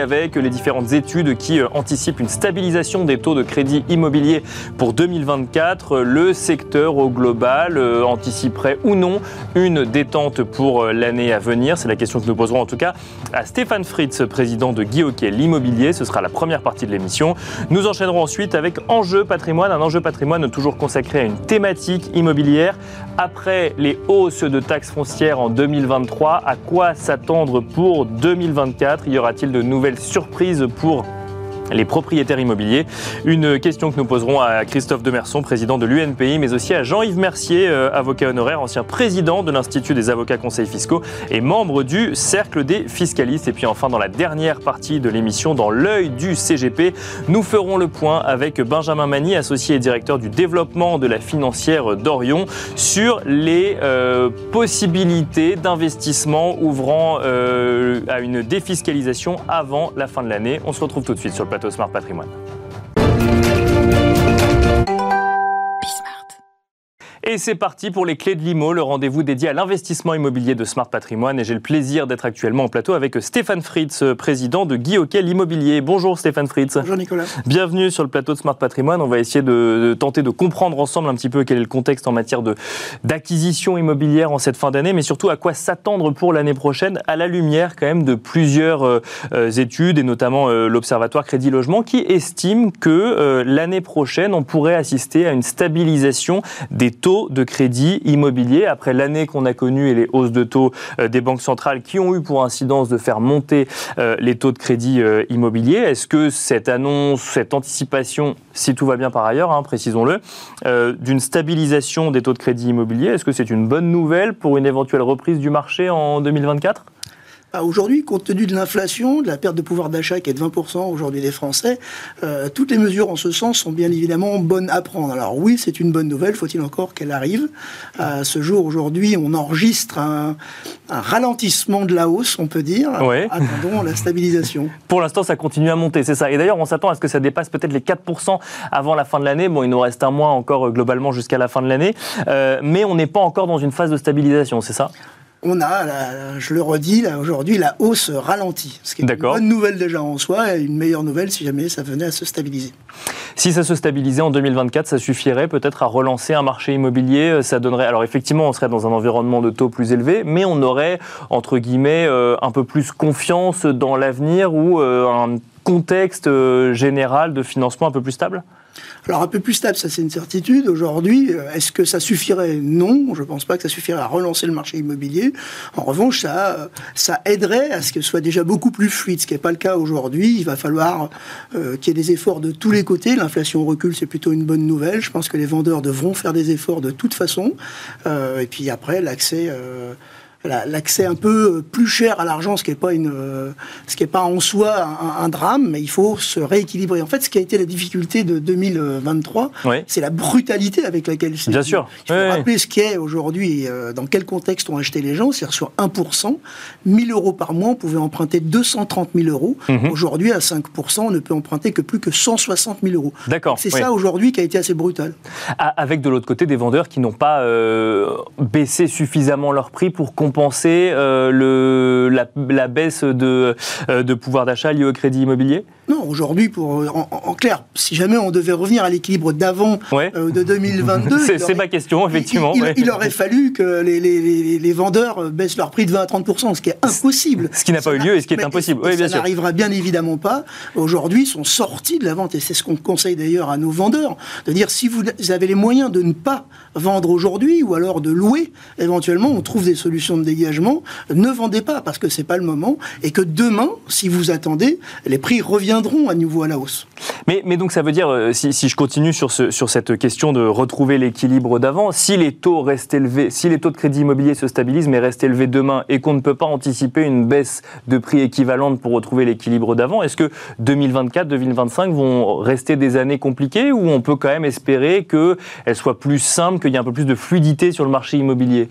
avec les différentes études qui euh, anticipent une stabilisation des taux de crédit immobilier pour 2024. Le secteur au global euh, anticiperait ou non une détente pour euh, l'année à venir C'est la question que nous poserons en tout cas à Stéphane Fritz, président de Guy Hockey l'immobilier. Ce sera la première partie de l'émission. Nous enchaînerons ensuite avec Enjeu patrimoine, un enjeu patrimoine toujours consacré à une thématique immobilière. Après les hausses de taxes foncières en 2023, à quoi s'attendre pour 2024 Y aura-t-il de nouvelles surprises pour les propriétaires immobiliers. Une question que nous poserons à Christophe Demerson, président de l'UNPI, mais aussi à Jean-Yves Mercier, euh, avocat honoraire, ancien président de l'Institut des avocats conseils fiscaux et membre du Cercle des fiscalistes. Et puis enfin, dans la dernière partie de l'émission, dans l'œil du CGP, nous ferons le point avec Benjamin Mani, associé et directeur du développement de la financière d'Orion, sur les euh, possibilités d'investissement ouvrant euh, à une défiscalisation avant la fin de l'année. On se retrouve tout de suite sur le plateau Smart Patrimoine. Et c'est parti pour les clés de l'IMO, le rendez-vous dédié à l'investissement immobilier de Smart Patrimoine. Et j'ai le plaisir d'être actuellement en plateau avec Stéphane Fritz, président de Guy Hockey l'immobilier. Bonjour Stéphane Fritz. Bonjour Nicolas. Bienvenue sur le plateau de Smart Patrimoine. On va essayer de, tenter de comprendre ensemble un petit peu quel est le contexte en matière d'acquisition immobilière en cette fin d'année, mais surtout à quoi s'attendre pour l'année prochaine, à la lumière quand même de plusieurs euh, euh, études, et notamment euh, l'Observatoire Crédit Logement, qui estime que l'année prochaine, on pourrait assister à une stabilisation des taux de crédit immobilier après l'année qu'on a connue et les hausses de taux euh, des banques centrales qui ont eu pour incidence de faire monter euh, les taux de crédit euh, immobilier. Est-ce que cette annonce, cette anticipation, si tout va bien par ailleurs, hein, précisons-le, d'une stabilisation des taux de crédit immobilier, est-ce que c'est une bonne nouvelle pour une éventuelle reprise du marché en 2024 bah, aujourd'hui, compte tenu de l'inflation, de la perte de pouvoir d'achat qui est de 20% aujourd'hui des Français, euh, toutes les mesures en ce sens sont bien évidemment bonnes à prendre. Alors oui, c'est une bonne nouvelle, faut-il encore qu'elle arrive? À ce jour, aujourd'hui, on enregistre un, ralentissement de la hausse, on peut dire. Attendons la stabilisation. Pour l'instant, ça continue à monter, c'est ça. Et d'ailleurs, on s'attend à ce que ça dépasse peut-être les 4% avant la fin de l'année. Bon, il nous reste un mois encore euh, globalement jusqu'à la fin de l'année. Euh, mais on n'est pas encore dans une phase de stabilisation, c'est ça? On a, je le redis, aujourd'hui, la hausse ralentie. Ce qui est une bonne nouvelle déjà en soi et une meilleure nouvelle si jamais ça venait à se stabiliser. Si ça se stabilisait en 2024, ça suffirait peut-être à relancer un marché immobilier. Euh, ça donnerait, alors effectivement, on serait dans un environnement de taux plus élevé, mais on aurait, entre guillemets, euh, un peu plus confiance dans l'avenir ou euh, un contexte général de financement un peu plus stable? Alors un peu plus stable, ça c'est une certitude. Aujourd'hui, euh, est-ce que ça suffirait? Non, je ne pense pas que ça suffirait à relancer le marché immobilier. En revanche, ça, euh, ça aiderait à ce que ce soit déjà beaucoup plus fluide, ce qui n'est pas le cas aujourd'hui. Il va falloir euh, qu'il y ait des efforts de tous les côtés. L'inflation recule, c'est plutôt une bonne nouvelle. Je pense que les vendeurs devront faire des efforts de toute façon. et puis après, l'accès l'accès un peu plus cher à l'argent, ce qui n'est pas une, ce qui est pas en soi un, drame, mais il faut se rééquilibrer. En fait, ce qui a été la difficulté de 2023, c'est la brutalité avec laquelle c'est. Bien sûr. Il faut rappeler ce qu'est aujourd'hui, euh, dans quel contexte ont acheté les gens. C'est-à-dire sur 1%, 1000 euros par mois, on pouvait emprunter 230 000 euros. Mhm. Aujourd'hui, à 5%, on ne peut emprunter que plus que 160 000 euros. D'accord. C'est ça aujourd'hui qui a été assez brutal. Avec de l'autre côté des vendeurs qui n'ont pas euh, baissé suffisamment leur prix pour compenser penser euh, le, la, baisse de, euh, de pouvoir d'achat liée au crédit immobilier? Non, aujourd'hui, pour en, clair, si jamais on devait revenir à l'équilibre d'avant euh, de 2022, c'est ma question, effectivement. Il, aurait fallu que les, les, les, vendeurs baissent leur prix de 20 à 30 ce qui est impossible. Ce qui n'a pas eu lieu et ce qui est impossible. Oui, bien ça n'arrivera bien évidemment pas. Aujourd'hui, ils sont sortis de la vente et c'est ce qu'on conseille d'ailleurs à nos vendeurs, de dire si vous avez les moyens de ne pas vendre aujourd'hui ou alors de louer, éventuellement, on trouve des solutions de dégagement, ne vendez pas parce que c'est pas le moment et que demain, si vous attendez, les prix reviendront à nouveau à la hausse. Mais, donc ça veut dire, euh, si, je continue sur, sur cette question de retrouver l'équilibre d'avant, si les taux restent élevés, si les taux de crédit immobilier se stabilisent mais restent élevés demain et qu'on ne peut pas anticiper une baisse de prix équivalente pour retrouver l'équilibre d'avant, est-ce que 2024, 2025 vont rester des années compliquées ou on peut quand même espérer qu'elles soient plus simples, qu'il y ait un peu plus de fluidité sur le marché immobilier?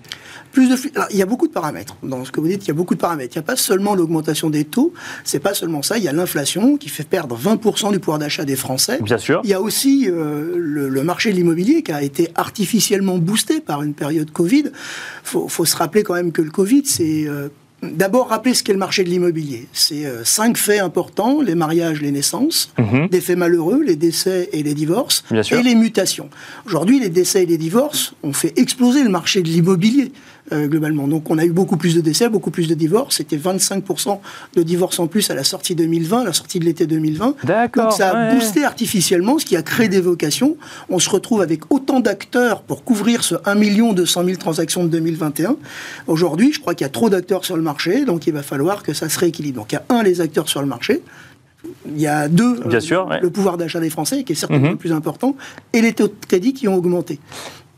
Plus de il y a beaucoup de paramètres. Dans ce que vous dites, il y a beaucoup de paramètres. Il n'y a pas seulement l'augmentation des taux, c'est pas seulement ça. Il y a l'inflation qui fait perdre 20% du pouvoir d'achat des Français. Bien sûr. Il y a aussi euh, le, marché de l'immobilier qui a été artificiellement boosté par une période Covid. Il faut, se rappeler quand même que le Covid, c'est euh, D'abord, rappeler ce qu'est le marché de l'immobilier. C'est euh, cinq faits importants les mariages, les naissances, mhm. des faits malheureux, les décès et les divorces, et les mutations. Aujourd'hui, les décès et les divorces ont fait exploser le marché de l'immobilier. Euh, globalement. Donc on a eu beaucoup plus de décès, beaucoup plus de divorces. C'était 25% de divorces en plus à la sortie 2020, à la sortie de l'été 2020. Donc ça a boosté artificiellement, ce qui a créé des vocations. On se retrouve avec autant d'acteurs pour couvrir ce 1 200 000 transactions de 2021. Aujourd'hui, je crois qu'il y a trop d'acteurs sur le marché, donc il va falloir que ça se rééquilibre. Donc il y a un, les acteurs sur le marché. Il y a deux, Bien sûr, le pouvoir d'achat des Français, qui est certainement mhm. le plus important, et les taux de crédit qui ont augmenté.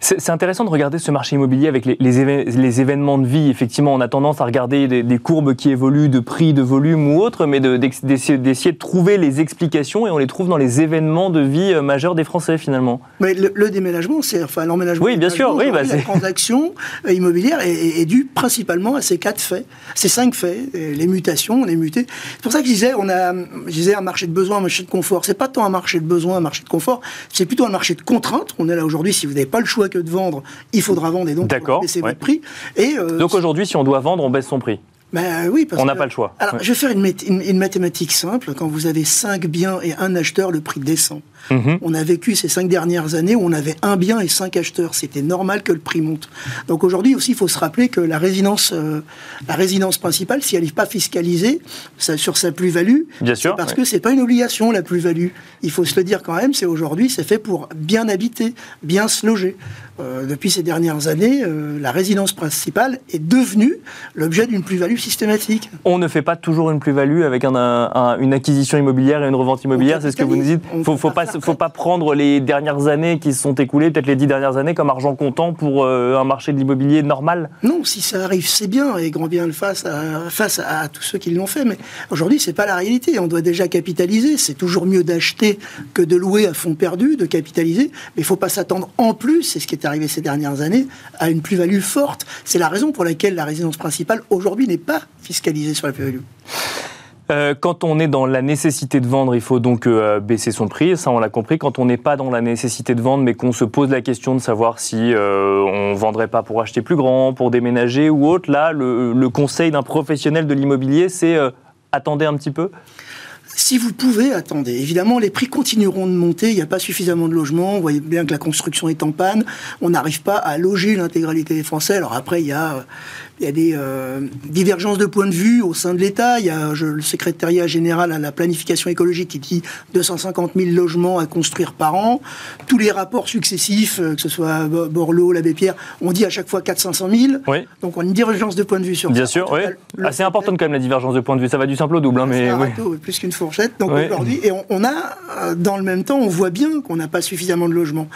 C'est intéressant de regarder ce marché immobilier avec les, les, événements de vie. Effectivement, on a tendance à regarder des, courbes qui évoluent de prix, de volume ou autre, mais d'essayer de, trouver les explications et on les trouve dans les événements de vie euh, majeurs des Français finalement. Mais le, déménagement, c'est enfin l'emménagement. Oui, bien sûr. Oui, bah, la transaction euh, immobilière est, due principalement à ces quatre faits, ces cinq faits, les mutations, on est muté. C'est pour ça que je disais, on a, je disais un marché de besoin, un marché de confort. C'est pas tant un marché de besoin, un marché de confort, c'est plutôt un marché de contrainte. On est là aujourd'hui, si vous n'avez pas le choix que de vendre, il faudra vendre et donc baisser votre prix. Et, euh, donc aujourd'hui, si on doit vendre, on baisse son prix ben oui, parce on n'a pas le choix. Alors, je vais faire une, une, mathématique simple. Quand vous avez cinq biens et un acheteur, le prix descend. Mhm. On a vécu ces cinq dernières années où on avait un bien et cinq acheteurs. C'était normal que le prix monte. Donc aujourd'hui aussi, il faut se rappeler que la résidence, euh, la résidence principale, si elle n'est pas fiscalisée ça, sur sa plus-value, parce que c'est pas une obligation la plus-value. Il faut se le dire quand même. C'est aujourd'hui, c'est fait pour bien habiter, bien se loger. Euh, depuis ces dernières années, euh, la résidence principale est devenue l'objet d'une plus-value systématique. On ne fait pas toujours une plus-value avec une acquisition immobilière et une revente immobilière, c'est ce que vous nous dites. Il ne faut, pas, faut pas prendre les dernières années qui se sont écoulées, peut-être les dix dernières années, comme argent comptant pour euh, un marché de l'immobilier normal Non, si ça arrive, c'est bien, et grand bien le face à, face à tous ceux qui l'ont fait. Mais aujourd'hui, ce n'est pas la réalité. On doit déjà capitaliser. C'est toujours mieux d'acheter que de louer à fond perdu, de capitaliser. Mais il ne faut pas s'attendre en plus, c'est ce qui est arrivé ces dernières années, à une plus-value forte. C'est la raison pour laquelle la résidence principale aujourd'hui n'est pas fiscalisée sur la plus-value. Euh, quand on est dans la nécessité de vendre, il faut donc euh, baisser son prix, ça on l'a compris. Quand on n'est pas dans la nécessité de vendre, mais qu'on se pose la question de savoir si euh, on vendrait pas pour acheter plus grand, pour déménager ou autre, là, le, le conseil d'un professionnel de l'immobilier, c'est attendez un petit peu? Si vous pouvez, attendez. Évidemment, les prix continueront de monter. Il n'y a pas suffisamment de logements. Vous voyez bien que la construction est en panne. On n'arrive pas à loger l'intégralité des Français. Alors après, il y a, il y a des euh, divergences de points de vue au sein de l'État. Il y a le secrétariat général à la planification écologique qui dit 250 000 logements à construire par an. Tous les rapports successifs, euh, que ce soit Borloo, l'Abbé Pierre, on dit à chaque fois 400 500 000. Oui. Donc on a une divergence de points de vue sur Bien sûr, oui. Assez importante quand même la divergence de points de vue. Ça va du simple au double, hein, mais oui. plus qu'une fourchette. Donc aujourd'hui, et on, a, euh, dans le même temps, on voit bien qu'on n'a pas suffisamment de logements.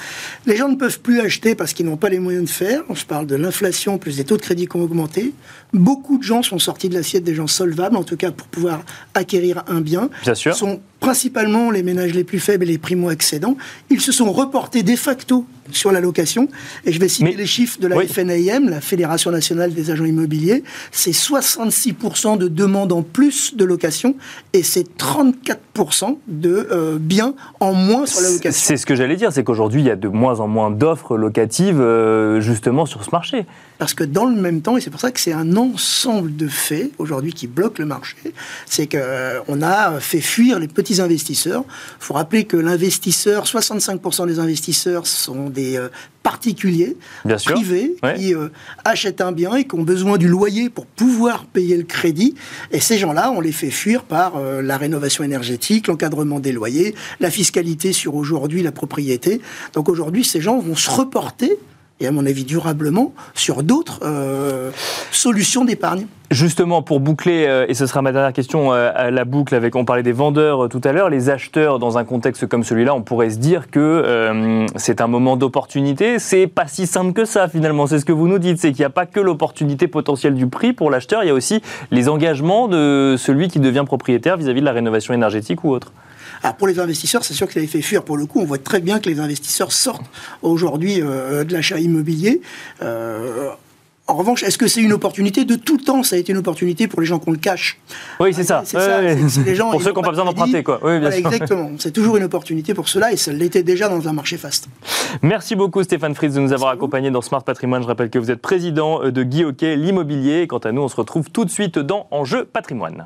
Les gens ne peuvent plus acheter parce qu'ils n'ont pas les moyens de faire. On se parle de l'inflation plus des taux de crédit qui ont augmenté Beaucoup de gens sont sortis de l'assiette des gens solvables, en tout cas pour pouvoir acquérir un bien. Bien sûr. sont principalement les ménages les plus faibles et les primo-accédants. Ils se sont reportés de facto sur la location. Et je vais citer les chiffres de la FNAIM, la Fédération nationale des agents immobiliers. C'est 66% de demandes en plus de location et c'est 34% de euh, biens en moins sur la location. C'est ce que j'allais dire, c'est qu'aujourd'hui, il y a de moins en moins d'offres locatives euh, justement sur ce marché. Parce que dans le même temps, et c'est pour ça que c'est un ensemble de faits aujourd'hui qui bloquent le marché, c'est qu'on euh, a fait fuir les petits investisseurs. Il faut rappeler que l'investisseur, 65% des investisseurs sont des euh, particuliers, privés, qui euh, achètent un bien et qui ont besoin du loyer pour pouvoir payer le crédit. Et ces gens-là, on les fait fuir par euh, la rénovation énergétique, l'encadrement des loyers, la fiscalité sur aujourd'hui la propriété. Donc aujourd'hui, ces gens vont se reporter et à mon avis durablement, sur d'autres euh, solutions d'épargne. Justement, pour boucler, euh, et ce sera ma dernière question euh, à la boucle, avec on parlait des vendeurs tout à l'heure, les acheteurs dans un contexte comme celui-là, on pourrait se dire que c'est un moment d'opportunité. C'est pas si simple que ça finalement. C'est ce que vous nous dites, c'est qu'il n'y a pas que l'opportunité potentielle du prix pour l'acheteur, il y a aussi les engagements de celui qui devient propriétaire vis-à-vis de la rénovation énergétique ou autre. Alors pour les investisseurs, c'est sûr que ça les fait fuir. Pour le coup, on voit très bien que les investisseurs sortent aujourd'hui euh, de l'achat immobilier. Euh, en revanche, est-ce que c'est une opportunité De tout temps, ça a été une opportunité pour les gens qui ont le cash. Oui, c'est ça. Les gens, pour ceux qui n'ont pas besoin d'emprunter, quoi. Oui, bien sûr. Exactement. C'est toujours une opportunité pour cela et ça l'était déjà dans un marché fast. Merci beaucoup Stéphane Fritz de nous avoir accompagnés dans Smart Patrimoine. Je rappelle que vous êtes président de Guy Hockey, l'immobilier. Quant à nous, on se retrouve tout de suite dans Enjeu Patrimoine.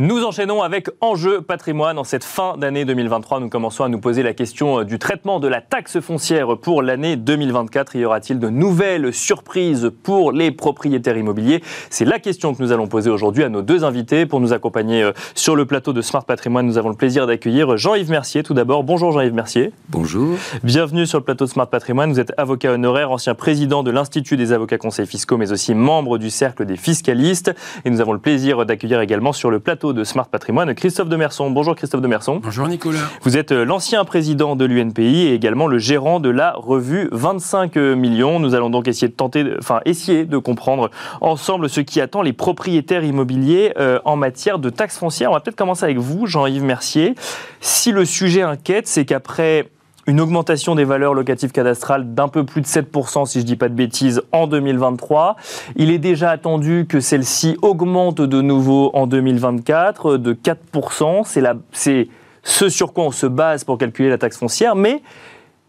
Nous enchaînons avec Enjeu patrimoine. En cette fin d'année 2023, nous commençons à nous poser la question euh, du traitement de la taxe foncière pour l'année 2024. Y aura-t-il de nouvelles surprises pour les propriétaires immobiliers? C'est la question que nous allons poser aujourd'hui à nos deux invités. Pour nous accompagner euh, sur le plateau de Smart Patrimoine, nous avons le plaisir d'accueillir Jean-Yves Mercier. Tout d'abord, bonjour Jean-Yves Mercier. Bonjour. Bienvenue sur le plateau de Smart Patrimoine. Vous êtes avocat honoraire, ancien président de l'Institut des avocats conseils fiscaux, mais aussi membre du Cercle des fiscalistes. Et nous avons le plaisir d'accueillir également sur le plateau de Smart Patrimoine, Christophe Demerson. Bonjour Christophe Demerson. Bonjour Nicolas. Vous êtes euh, l'ancien président de l'UNPI et également le gérant de la revue 25 millions. Nous allons donc essayer de tenter, enfin essayer de comprendre ensemble ce qui attend les propriétaires immobiliers euh, en matière de taxes foncières. On va peut-être commencer avec vous, Jean-Yves Mercier. Si le sujet inquiète, c'est qu'après une augmentation des valeurs locatives cadastrales d'un peu plus de 7%, si je ne dis pas de bêtises, en 2023. Il est déjà attendu que celle-ci augmente de nouveau en 2024 de 4%. C'est ce sur quoi on se base pour calculer la taxe foncière, mais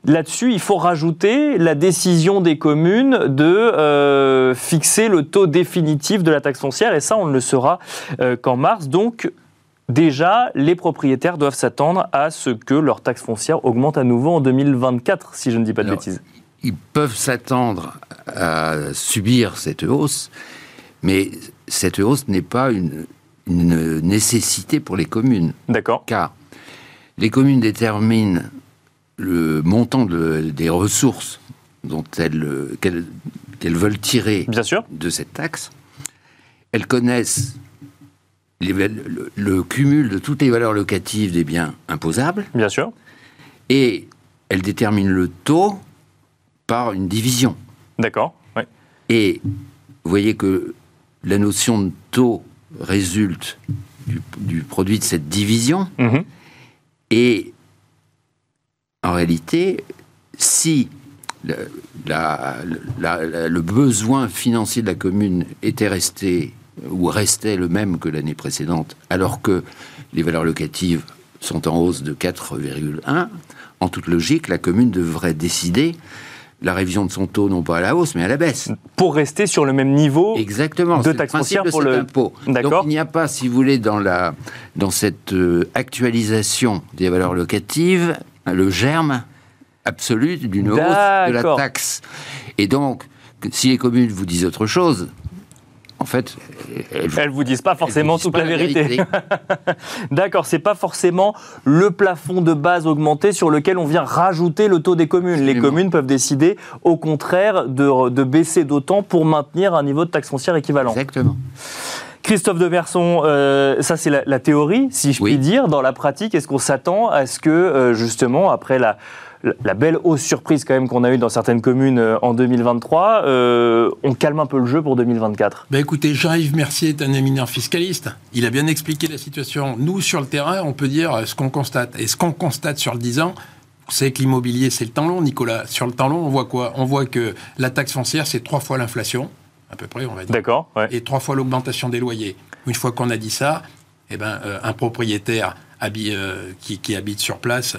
Là-dessus, il faut rajouter la décision des communes de euh, fixer le taux définitif de la taxe foncière, et ça, on ne le saura euh, qu'en mars. Donc, Déjà, les propriétaires doivent s'attendre à ce que leur taxe foncière augmente à nouveau en 2024, si je ne dis pas de bêtises. Ils peuvent s'attendre à subir cette hausse, mais cette hausse n'est pas une, nécessité pour les communes. D'accord. Car les communes déterminent le montant des ressources dont elles, qu'elles, veulent tirer Bien sûr. de cette taxe. Elles connaissent le, cumul de toutes les valeurs locatives des biens imposables. Bien sûr. Et elle détermine le taux par une division. D'accord. Et vous voyez que la notion de taux résulte du, produit de cette division. Mhm. Et en réalité, si le besoin financier de la commune était resté ou restait le même que l'année précédente, alors que les valeurs locatives sont en hausse de 4,1, en toute logique, la commune devrait décider la révision de son taux, non pas à la hausse, mais à la baisse. Pour rester sur le même niveau Exactement, de taxe foncière pour le impôt. Donc il n'y a pas, si vous voulez, dans, la, dans cette euh, actualisation des valeurs locatives, le germe absolu d'une hausse de la taxe. Et donc, si les communes vous disent autre chose, en fait, elles, ne vous disent pas forcément toute la, vérité. D'accord, c'est pas forcément le plafond de base augmenté sur lequel on vient rajouter le taux des communes. Les communes peuvent décider, au contraire, de, baisser d'autant pour maintenir un niveau de taxe foncière équivalent. Exactement. Christophe de Verson, euh, ça c'est la, théorie, si je puis dire. Dans la pratique, est-ce qu'on s'attend à ce que, euh, justement, après la, la belle hausse surprise quand même qu'on a eue dans certaines communes euh, en 2023, euh, on calme un peu le jeu pour 2024 ben Écoutez, Jean-Yves Mercier est un éminent fiscaliste. Il a bien expliqué la situation. Nous, sur le terrain, on peut dire ce qu'on constate. Et ce qu'on constate sur le 10 ans, c'est que l'immobilier, c'est le temps long, Nicolas. Sur le temps long, on voit quoi? On voit que la taxe foncière, c'est trois fois l'inflation, à peu près, on va dire. D'accord. Et trois fois l'augmentation des loyers. Une fois qu'on a dit ça, eh ben, euh, un propriétaire qui, habite sur place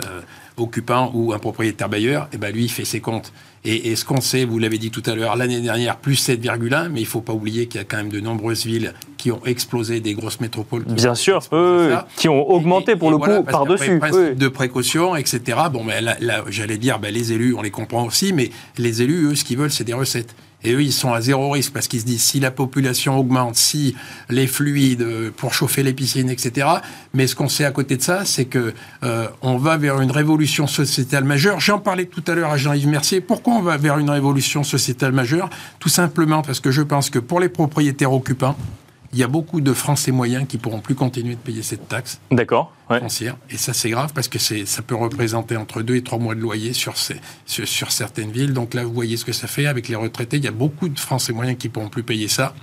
occupant ou un propriétaire bailleur, et eh ben lui, il fait ses comptes. Et, ce qu'on sait, vous l'avez dit tout à l'heure, l'année dernière, plus 7,1, mais il ne faut pas oublier qu'il y a quand même de nombreuses villes qui ont explosé, des grosses métropoles. Bien sûr, eux, qui ont augmenté pour le coup par-dessus. De précaution, etc. Bon, ben, là, j'allais dire, ben, les élus, on les comprend aussi, mais les élus, eux, ce qu'ils veulent, c'est des recettes. Et eux, ils sont à zéro risque parce qu'ils se disent si la population augmente, si les fluides euh, pour chauffer les piscines, etc. Mais ce qu'on sait à côté de ça, c'est que euh, on va vers une révolution sociétale majeure. J'en parlais tout à l'heure à Jean-Yves Mercier. Pourquoi on va vers une révolution sociétale majeure? Tout simplement parce que je pense que pour les propriétaires occupants, il y a beaucoup de Français moyens qui pourront plus continuer de payer cette taxe D'accord. ouais. foncière. Et ça, c'est grave parce que ça peut représenter entre 2 et 3 mois de loyer sur, ces, sur, sur certaines villes. Donc là, vous voyez ce que ça fait avec les retraités. Il y a beaucoup de Français moyens qui pourront plus payer ça.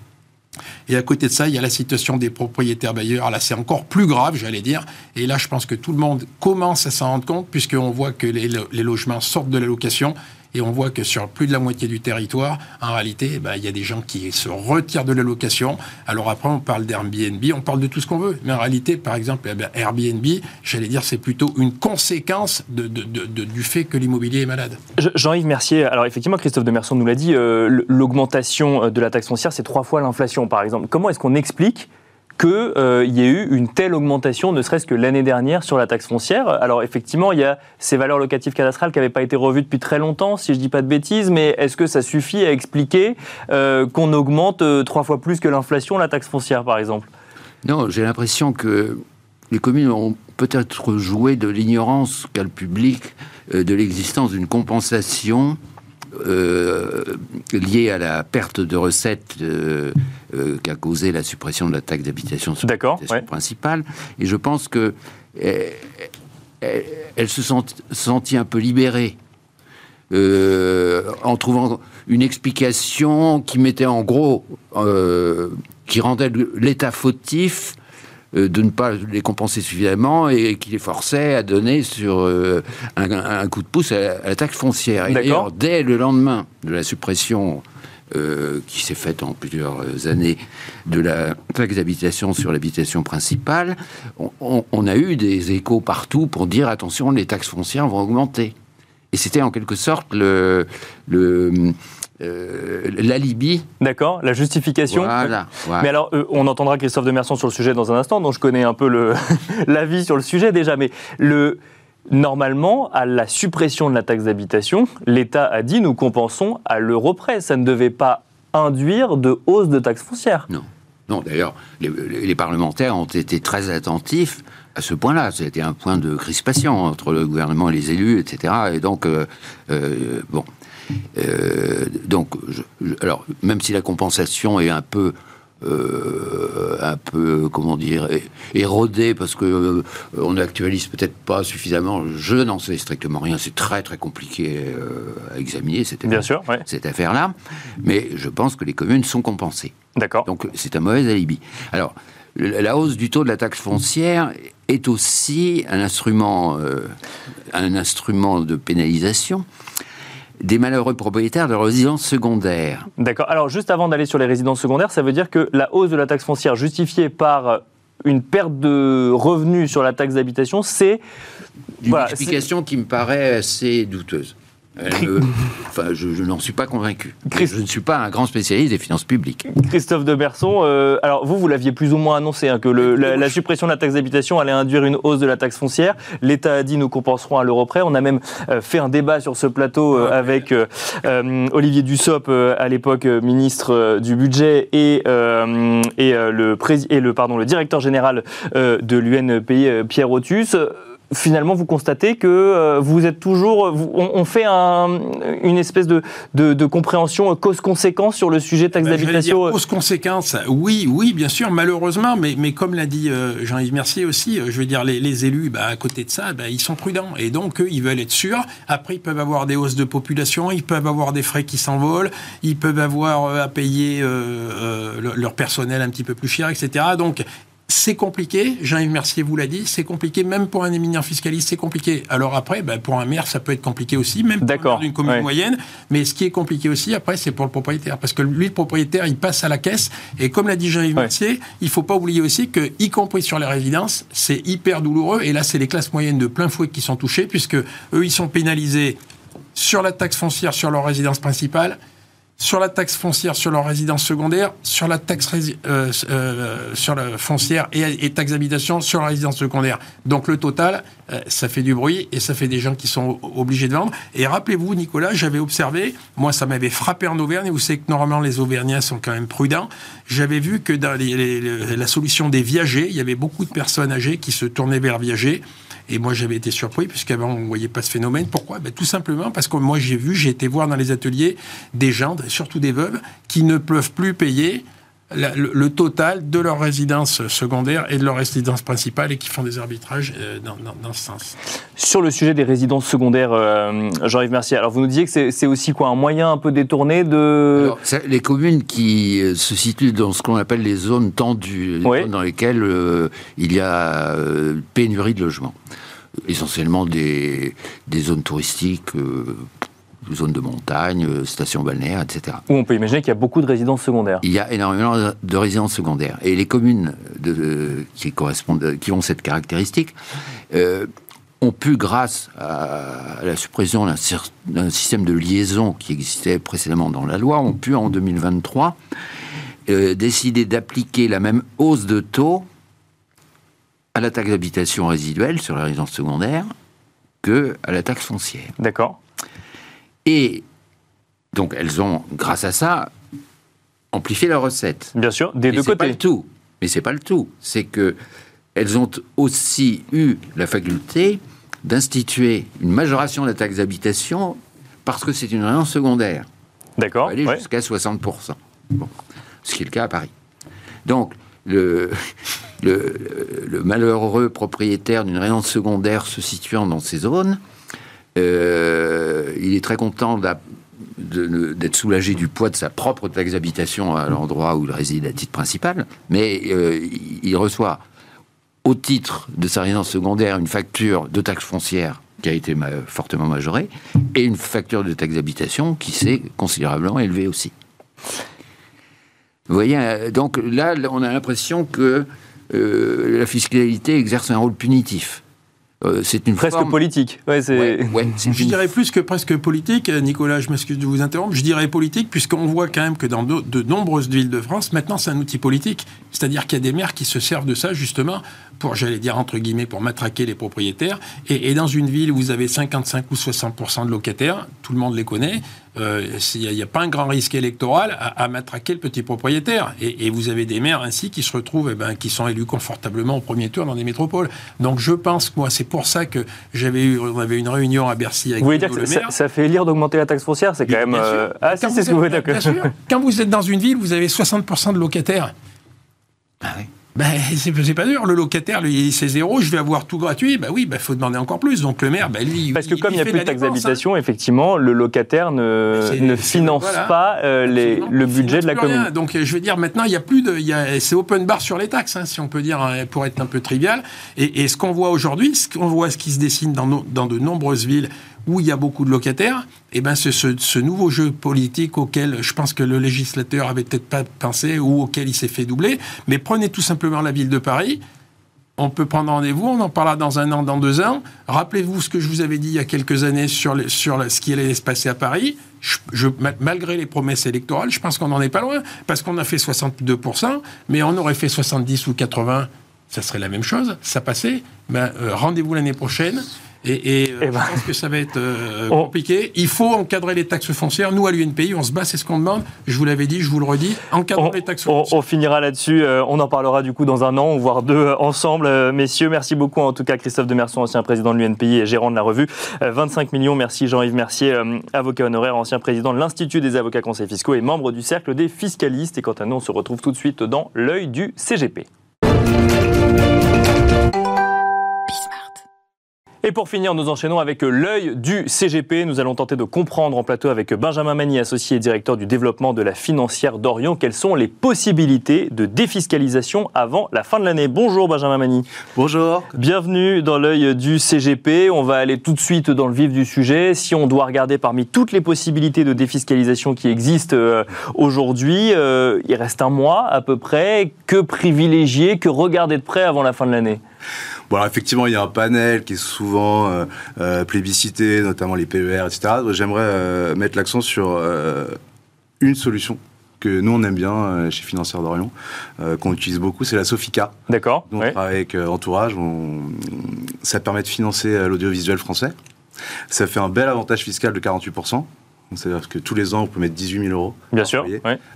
Et à côté de ça, il y a la situation des propriétaires bailleurs. Là, c'est encore plus grave, j'allais dire. Et là, je pense que tout le monde commence à s'en rendre compte, puisqu'on voit que les, les logements sortent de la location. Et on voit que sur plus de la moitié du territoire, en réalité, eh ben, il y a des gens qui se retirent de la location. Alors après, on parle d'Airbnb, on parle de tout ce qu'on veut. Mais en réalité, par exemple, eh ben, Airbnb, j'allais dire, c'est plutôt une conséquence du fait que l'immobilier est malade. Je- Jean-Yves Mercier, alors effectivement, Christophe de Merson nous l'a dit, euh, l'augmentation euh, de la taxe foncière, c'est trois fois l'inflation, par exemple. Comment est-ce qu'on explique qu'il y ait eu une telle augmentation, ne serait-ce que l'année dernière, sur la taxe foncière. Alors effectivement, il y a ces valeurs locatives cadastrales qui n'avaient pas été revues depuis très longtemps, si je ne dis pas de bêtises, mais est-ce que ça suffit à expliquer euh, qu'on augmente euh, trois fois plus que l'inflation la taxe foncière, par exemple? Non, j'ai l'impression que les communes ont peut-être joué de l'ignorance qu'a le public euh, de l'existence d'une compensation euh, liée à la perte de recettes euh, euh, qu'a causé la suppression de la taxe d'habitation sur l'habitation ouais. principale. Et je pense que euh, elle, elle se sent, sentit un peu libérée en trouvant une explication qui mettait en gros, qui rendait l'État fautif de ne pas les compenser suffisamment et qui les forçait à donner sur euh, un, un coup de pouce à, la- taxe foncière. Et d'ailleurs, dès le lendemain de la suppression euh, qui s'est faite en plusieurs années de la taxe d'habitation sur l'habitation principale, on, on- on a eu des échos partout pour dire attention, les taxes foncières vont augmenter. Et c'était en quelque sorte le, le, euh, l'alibi. D'accord La justification Voilà. voilà. Mais alors, euh, on entendra Christophe de Merson sur le sujet dans un instant, donc je connais un peu l'avis sur le sujet déjà. Mais le, normalement, à la suppression de la taxe d'habitation, l'État a dit nous compensons à l'euro près. Ça ne devait pas induire de hausse de taxes foncières. Non. Non, d'ailleurs, les, les- les parlementaires ont été très attentifs à ce point-là. C'était un point de crispation entre le gouvernement et les élus, etc. Et donc, euh, euh, bon. Euh, donc, je- je- alors, même si la compensation est un peu. euh, un peu, comment dire, é- érodée parce que euh, on n'actualise peut-être pas suffisamment. Je n'en sais strictement rien. C'est très très compliqué euh, à examiner cette, Bien sûr, ouais. cette affaire-là. Mais je pense que les communes sont compensées. D'accord. Donc c'est un mauvais alibi. Alors, la hausse du taux de la taxe foncière est aussi un instrument, euh, un instrument de pénalisation des malheureux propriétaires de résidences secondaires. D'accord. Alors, juste avant d'aller sur les résidences secondaires, ça veut dire que la hausse de la taxe foncière justifiée par une perte de revenus sur la taxe d'habitation, c'est Une Voilà, explication qui me paraît assez douteuse. Me- enfin, je, je n'en suis pas convaincu. Je ne suis pas un grand spécialiste des finances publiques. Christophe de Berson, euh, alors vous, vous l'aviez plus ou moins annoncé, hein, que le- la, la suppression de la taxe d'habitation allait induire une hausse de la taxe foncière. L'État a dit nous compenserons à l'euro près. On a même euh, fait un débat sur ce plateau euh, avec euh, euh, Olivier Dussopt, euh, à l'époque euh, ministre euh, du budget, et, euh, et, euh, le, et le, pardon, le directeur général euh, de l'UNPI, euh, Pierre Otus. Finalement, vous constatez que euh, vous êtes toujours. vous- on, on fait un- une espèce de, de, de compréhension euh, cause-conséquence sur le sujet taxe Ben, d'habitation. dire, euh, Cause conséquence, oui, oui, bien sûr, malheureusement, mais, mais comme l'a dit euh, Jean-Yves Mercier aussi, euh, je veux dire, les, les élus, bah, à côté de ça, bah, ils sont prudents. Et donc, eux, ils veulent être sûrs. Après, ils peuvent avoir des hausses de population, ils peuvent avoir des frais qui s'envolent, ils peuvent avoir euh, à payer euh, euh, leur personnel un petit peu plus cher, etc. Donc, c'est compliqué, Jean-Yves Mercier vous l'a dit, c'est compliqué, même pour un éminent fiscaliste, c'est compliqué. Alors après, bah, pour un maire, ça peut être compliqué aussi, même pour un D'accord, maire d'une commune ouais. moyenne. Mais ce qui est compliqué aussi, après, c'est pour le propriétaire. Parce que lui, le propriétaire, il passe à la caisse. Et comme l'a dit Jean-Yves Ouais. Mercier, il faut pas oublier aussi que, y compris sur les résidences, c'est hyper douloureux. Et là, c'est les classes moyennes de plein fouet qui sont touchées, puisque eux, ils sont pénalisés sur la taxe foncière sur leur résidence principale sur la taxe foncière sur leur résidence secondaire, sur la taxe euh, euh, sur la foncière et, taxe d'habitation sur la résidence secondaire. Donc le total, euh, ça fait du bruit et ça fait des gens qui sont obligés de vendre. Et rappelez-vous, Nicolas, j'avais observé, moi ça m'avait frappé en Auvergne, vous savez que normalement les Auvergnats sont quand même prudents. J'avais vu que dans la solution des viagers, il y avait beaucoup de personnes âgées qui se tournaient vers viager. Et moi, j'avais été surpris, puisqu'avant, on ne voyait pas ce phénomène. Pourquoi? Ben, Tout simplement parce que moi, j'ai vu, j'ai été voir dans les ateliers des gens, surtout des veuves, qui ne peuvent plus payer le, total de leur résidence secondaire et de leur résidence principale et qui font des arbitrages euh, dans, ce sens. Sur le sujet des résidences secondaires, euh, Jean-Yves Mercier, alors vous nous disiez que c'est aussi quoi un moyen un peu détourné de... les communes qui euh, se situent dans ce qu'on appelle les zones tendues, dans lesquelles il y a pénurie de logements essentiellement des, des, zones touristiques zones de montagne, euh, stations balnéaires, etc. Où on peut imaginer qu'il y a beaucoup de résidences secondaires. Il y a énormément de résidences secondaires. Et les communes de, qui, correspondent, qui ont cette caractéristique euh, ont pu, grâce à la suppression d'un système de liaison qui existait précédemment dans la loi, ont pu en 2023 euh, décider d'appliquer la même hausse de taux à la taxe d'habitation résiduelle sur la résidence secondaire que à la taxe foncière. D'accord. Et donc, elles ont, grâce à ça, amplifié leurs recettes. Bien sûr, des deux côtés. Pas le tout. Mais c'est pas le tout. C'est que elles ont aussi eu la faculté d'instituer une majoration de la taxe d'habitation parce que c'est une résidence secondaire. D'accord. Aller jusqu'à 60%. Bon. Ce qui est le cas à Paris. Donc, le, le, le malheureux propriétaire d'une résidence secondaire se situant dans ces zones euh, il est très content d'être soulagé du poids de sa propre taxe d'habitation à l'endroit où il réside à titre principal, mais euh, il reçoit au titre de sa résidence secondaire une facture de taxe foncière qui a été fortement majorée et une facture de taxe d'habitation qui s'est considérablement élevée aussi. Vous voyez, euh, donc là, on a l'impression que la fiscalité exerce un rôle punitif. Euh, c'est une presque politique. Ouais, je dirais plus que presque politique. Nicolas, je m'excuse de vous interrompre. Je dirais politique puisqu'on voit quand même que dans de, nombreuses villes de France, maintenant, c'est un outil politique. C'est-à-dire qu'il y a des maires qui se servent de ça justement pour, j'allais dire entre guillemets, pour matraquer les propriétaires. Et, dans une ville où vous avez 55 ou 60% de locataires, tout le monde les connaît, euh, il n'y a, pas un grand risque électoral à, matraquer le petit propriétaire. Et, vous avez des maires ainsi qui se retrouvent, eh ben, qui sont élus confortablement au premier tour dans des métropoles. Donc je pense que moi, c'est pour ça que j'avais eu, on avait une réunion à Bercy avec Vous voulez dire que ça, fait lire d'augmenter la taxe foncière C'est quand même. Euh, ah, si, c'est ce que vous voulez dire. Quand vous êtes dans une ville, vous avez 60% de locataires. Ah oui. Ben, c'est pas dur. Le locataire, lui, c'est zéro. Je vais avoir tout gratuit. Ben oui, il ben, faut demander encore plus. Donc le maire, ben, lui. Parce que comme il n'y a plus de taxe d'habitation, effectivement, le locataire ne, ne finance pas euh, les, le budget de la commune. Donc je veux dire, maintenant, il y a plus de. C'est open bar sur les taxes, hein, si on peut dire, hein, pour être un peu trivial. Et, et ce qu'on voit aujourd'hui, ce qu'on voit ce qui se dessine dans, dans de nombreuses villes où il y a beaucoup de locataires, eh ben ce, ce, nouveau jeu politique auquel je pense que le législateur avait peut-être pas pensé ou auquel il s'est fait doubler. Mais prenez tout simplement la ville de Paris. On peut prendre rendez-vous, on en parlera dans un an, dans deux ans. Rappelez-vous ce que je vous avais dit il y a quelques années sur, sur ce qui allait se passer à Paris. Malgré les promesses électorales, je pense qu'on n'en est pas loin, parce qu'on a fait 62%, mais on aurait fait 70 ou 80, ça serait la même chose, ça passait. Ben, euh, rendez-vous l'année prochaine. Et, euh, eh ben, je pense que ça va être euh, compliqué. Il faut encadrer les taxes foncières. Nous, à l'UNPI, on se bat, c'est ce qu'on demande. Je vous l'avais dit, je vous le redis, encadrer les taxes foncières. On, finira là-dessus. Euh, on en parlera du coup dans un an, voire deux ensemble. messieurs, merci beaucoup en tout cas Christophe Demerson, ancien président de l'UNPI et gérant de la revue. 25 millions, merci Jean-Yves Mercier, avocat honoraire, ancien président de l'Institut des avocats conseils fiscaux et membre du Cercle des fiscalistes. Et quant à nous, on se retrouve tout de suite dans l'œil du CGP. Et pour finir, nous enchaînons avec l'œil du CGP. Nous allons tenter de comprendre en plateau avec Benjamin Mani, associé et directeur du développement de la financière d'Orient, quelles sont les possibilités de défiscalisation avant la fin de l'année. Bonjour Benjamin Mani. Bonjour. Bienvenue dans l'œil du CGP. On va aller tout de suite dans le vif du sujet. Si on doit regarder parmi toutes les possibilités de défiscalisation qui existent euh, aujourd'hui, euh, il reste un mois à peu près. Que privilégier, que regarder de près avant la fin de l'année? Bon, effectivement, il y a un panel qui est souvent euh, euh, plébiscité, notamment les PER, etc. J'aimerais euh, mettre l'accent sur une solution que nous on aime bien chez Financière d'Orient, euh, qu'on utilise beaucoup, c'est la Sofica. D'accord. Donc, ouais. avec euh, Entourage, on- ça permet de financer l'audiovisuel français. Ça fait un bel avantage fiscal de 48%. C'est-à-dire que tous les ans, on peut mettre 18 000 euros Bien sûr.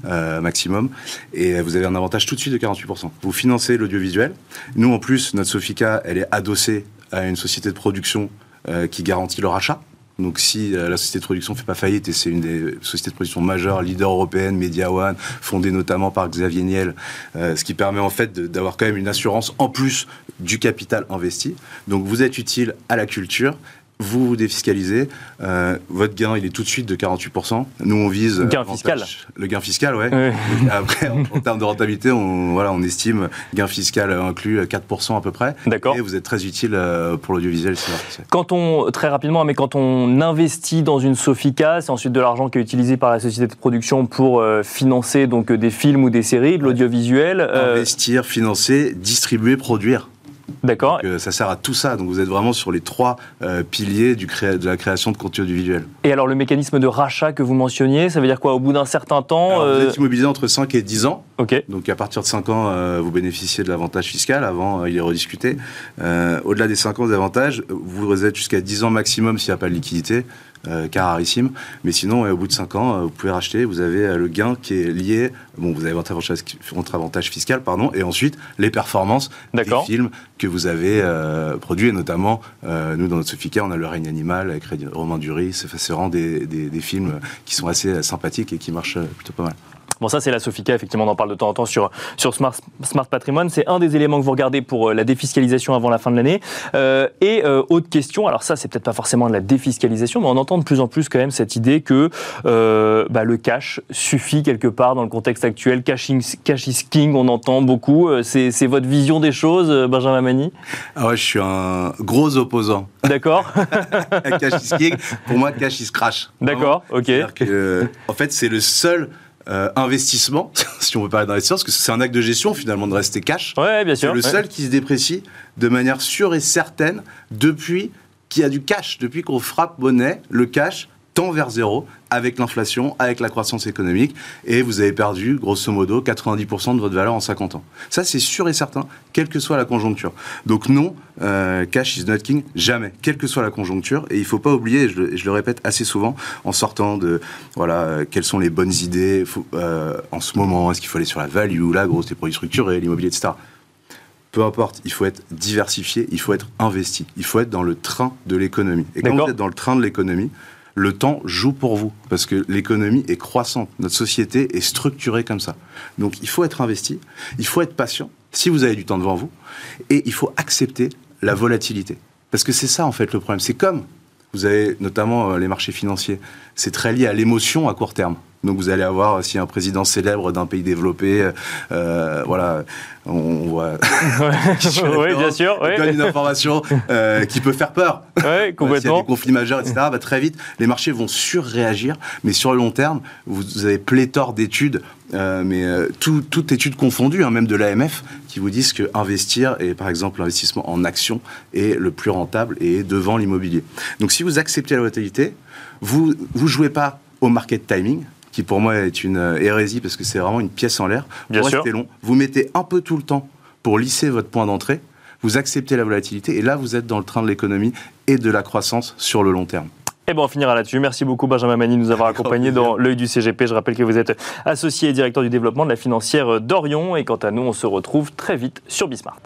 euh, maximum. Et euh, vous avez un avantage tout de suite de 48%. Vous financez l'audiovisuel. Nous, en plus, notre Sofica, elle est adossée à une société de production euh, qui garantit le rachat. Donc si euh, la société de production ne fait pas faillite, et c'est une des sociétés de production majeures, leader européenne, Media One, fondée notamment par Xavier Niel, euh, ce qui permet en fait d'avoir quand même une assurance en plus du capital investi. Donc vous êtes utile à la culture. Vous vous défiscalisez, euh, votre gain il est tout de suite de 48%. Nous on vise Gain euh, fiscal. avantage- Le gain fiscal, ouais. Après, en, en termes de rentabilité, on, voilà, on estime gain fiscal inclus euh, 4% à peu près. D'accord. Et vous êtes très utile euh, pour l'audiovisuel le. Quand on, très rapidement, mais quand on investit dans une Sofica, c'est ensuite de l'argent qui est utilisé par la société de production pour euh, financer donc euh, des films ou des séries, de l'audiovisuel. euh, Investir, financer, distribuer, produire. D'accord. Euh, ça sert à tout ça. Donc vous êtes vraiment sur les trois euh, piliers du créa- de la création de contenu audiovisuel. Et alors le mécanisme de rachat que vous mentionniez, ça veut dire quoi? Au bout d'un certain temps Alors, euh, Vous êtes immobilisé entre 5 et 10 ans. Ok. Donc à partir de 5 ans, euh, vous bénéficiez de l'avantage fiscal. Avant, il est rediscuté. Au-delà des 5 ans d'avantage, vous êtes jusqu'à 10 ans maximum s'il n'y a pas de liquidité, euh, car rarissime. Mais sinon, euh, au bout de 5 ans, euh, vous pouvez racheter. Vous avez euh, le gain qui est lié. Bon, vous avez votre avantage, votre avantage fiscal, pardon, et ensuite les performances des films que vous avez produits, et notamment nous dans notre Sofica, on a le règne animal avec Romain Duris. C'est vraiment des, des- des films qui sont assez sympathiques et qui marchent plutôt pas mal. Bon, ça, c'est la Sofica, effectivement, on en parle de temps en temps sur, sur Smart, Smart Patrimoine. C'est un des éléments que vous regardez pour euh, la défiscalisation avant la fin de l'année. Euh, et euh, autre question, alors ça, c'est peut-être pas forcément de la défiscalisation, mais on entend de plus en plus quand même cette idée que euh, bah, le cash suffit quelque part dans le contexte actuel. Cash, is- cash is king, on entend beaucoup. C'est c'est votre vision des choses, Benjamin Mani Ah ouais, je suis un gros opposant D'accord Cash is King. Pour moi, Cash is Crash. D'accord, ok. Que, en fait, c'est le seul euh, investissement, si on veut parler d'investissement, parce que c'est un acte de gestion finalement de rester cash. Ouais, bien C'est sûr. le ouais. seul qui se déprécie de manière sûre et certaine depuis qu'il y a du cash, depuis qu'on frappe monnaie, le cash tend vers zéro avec l'inflation, avec la croissance économique, et vous avez perdu, grosso modo, 90% de votre valeur en 50 ans. Ça, c'est sûr et certain, quelle que soit la conjoncture. Donc non, euh, cash is not king, jamais, quelle que soit la conjoncture, et il faut pas oublier, et je, le- et je le répète assez souvent, en sortant de, voilà, euh, quelles sont les bonnes idées faut- euh, en ce moment, est-ce qu'il faut aller sur la value, la grosse, les produits structurés, l'immobilier, etc peu importe, il faut être diversifié, il faut être investi, il faut être dans le train de l'économie. Et quand vous êtes dans le train de l'économie, le temps joue pour vous, parce que l'économie est croissante, notre société est structurée comme ça. Donc il faut être investi, il faut être patient, si vous avez du temps devant vous, et il faut accepter la volatilité. Parce que c'est ça en fait le problème. C'est comme, vous avez notamment euh, les marchés financiers, c'est très lié à l'émotion à court terme. Donc vous allez avoir euh, si un président célèbre d'un pays développé, euh, euh, voilà, on, voit oui, bien sûr. ouais. donne une information euh, qui peut faire peur. Ouais, S'il y a complètement. des conflits majeurs, etc., bah, très vite, les marchés vont surréagir. Mais sur le long terme, vous, avez pléthore d'études, euh, mais tout- toutes études confondues, hein, même de l'AMF, qui vous disent que investir, et par exemple l'investissement en actions, est le plus rentable et est devant l'immobilier. Donc si vous acceptez la volatilité, vous ne jouez pas au market timing, qui pour moi est une euh, hérésie parce que c'est vraiment une pièce en l'air. Bien Vous sûr. restez long. Vous mettez un peu tout le temps pour lisser votre point d'entrée. Vous acceptez la volatilité et là, vous êtes dans le train de l'économie et de la croissance sur le long terme. Eh ben, on finira là-dessus. Merci beaucoup, Benjamin Mani, de nous avoir accompagnés dans l'œil du CGP. Je rappelle que vous êtes associé et directeur du développement de la financière d'Orion. Et quant à nous, on se retrouve très vite sur Bismart.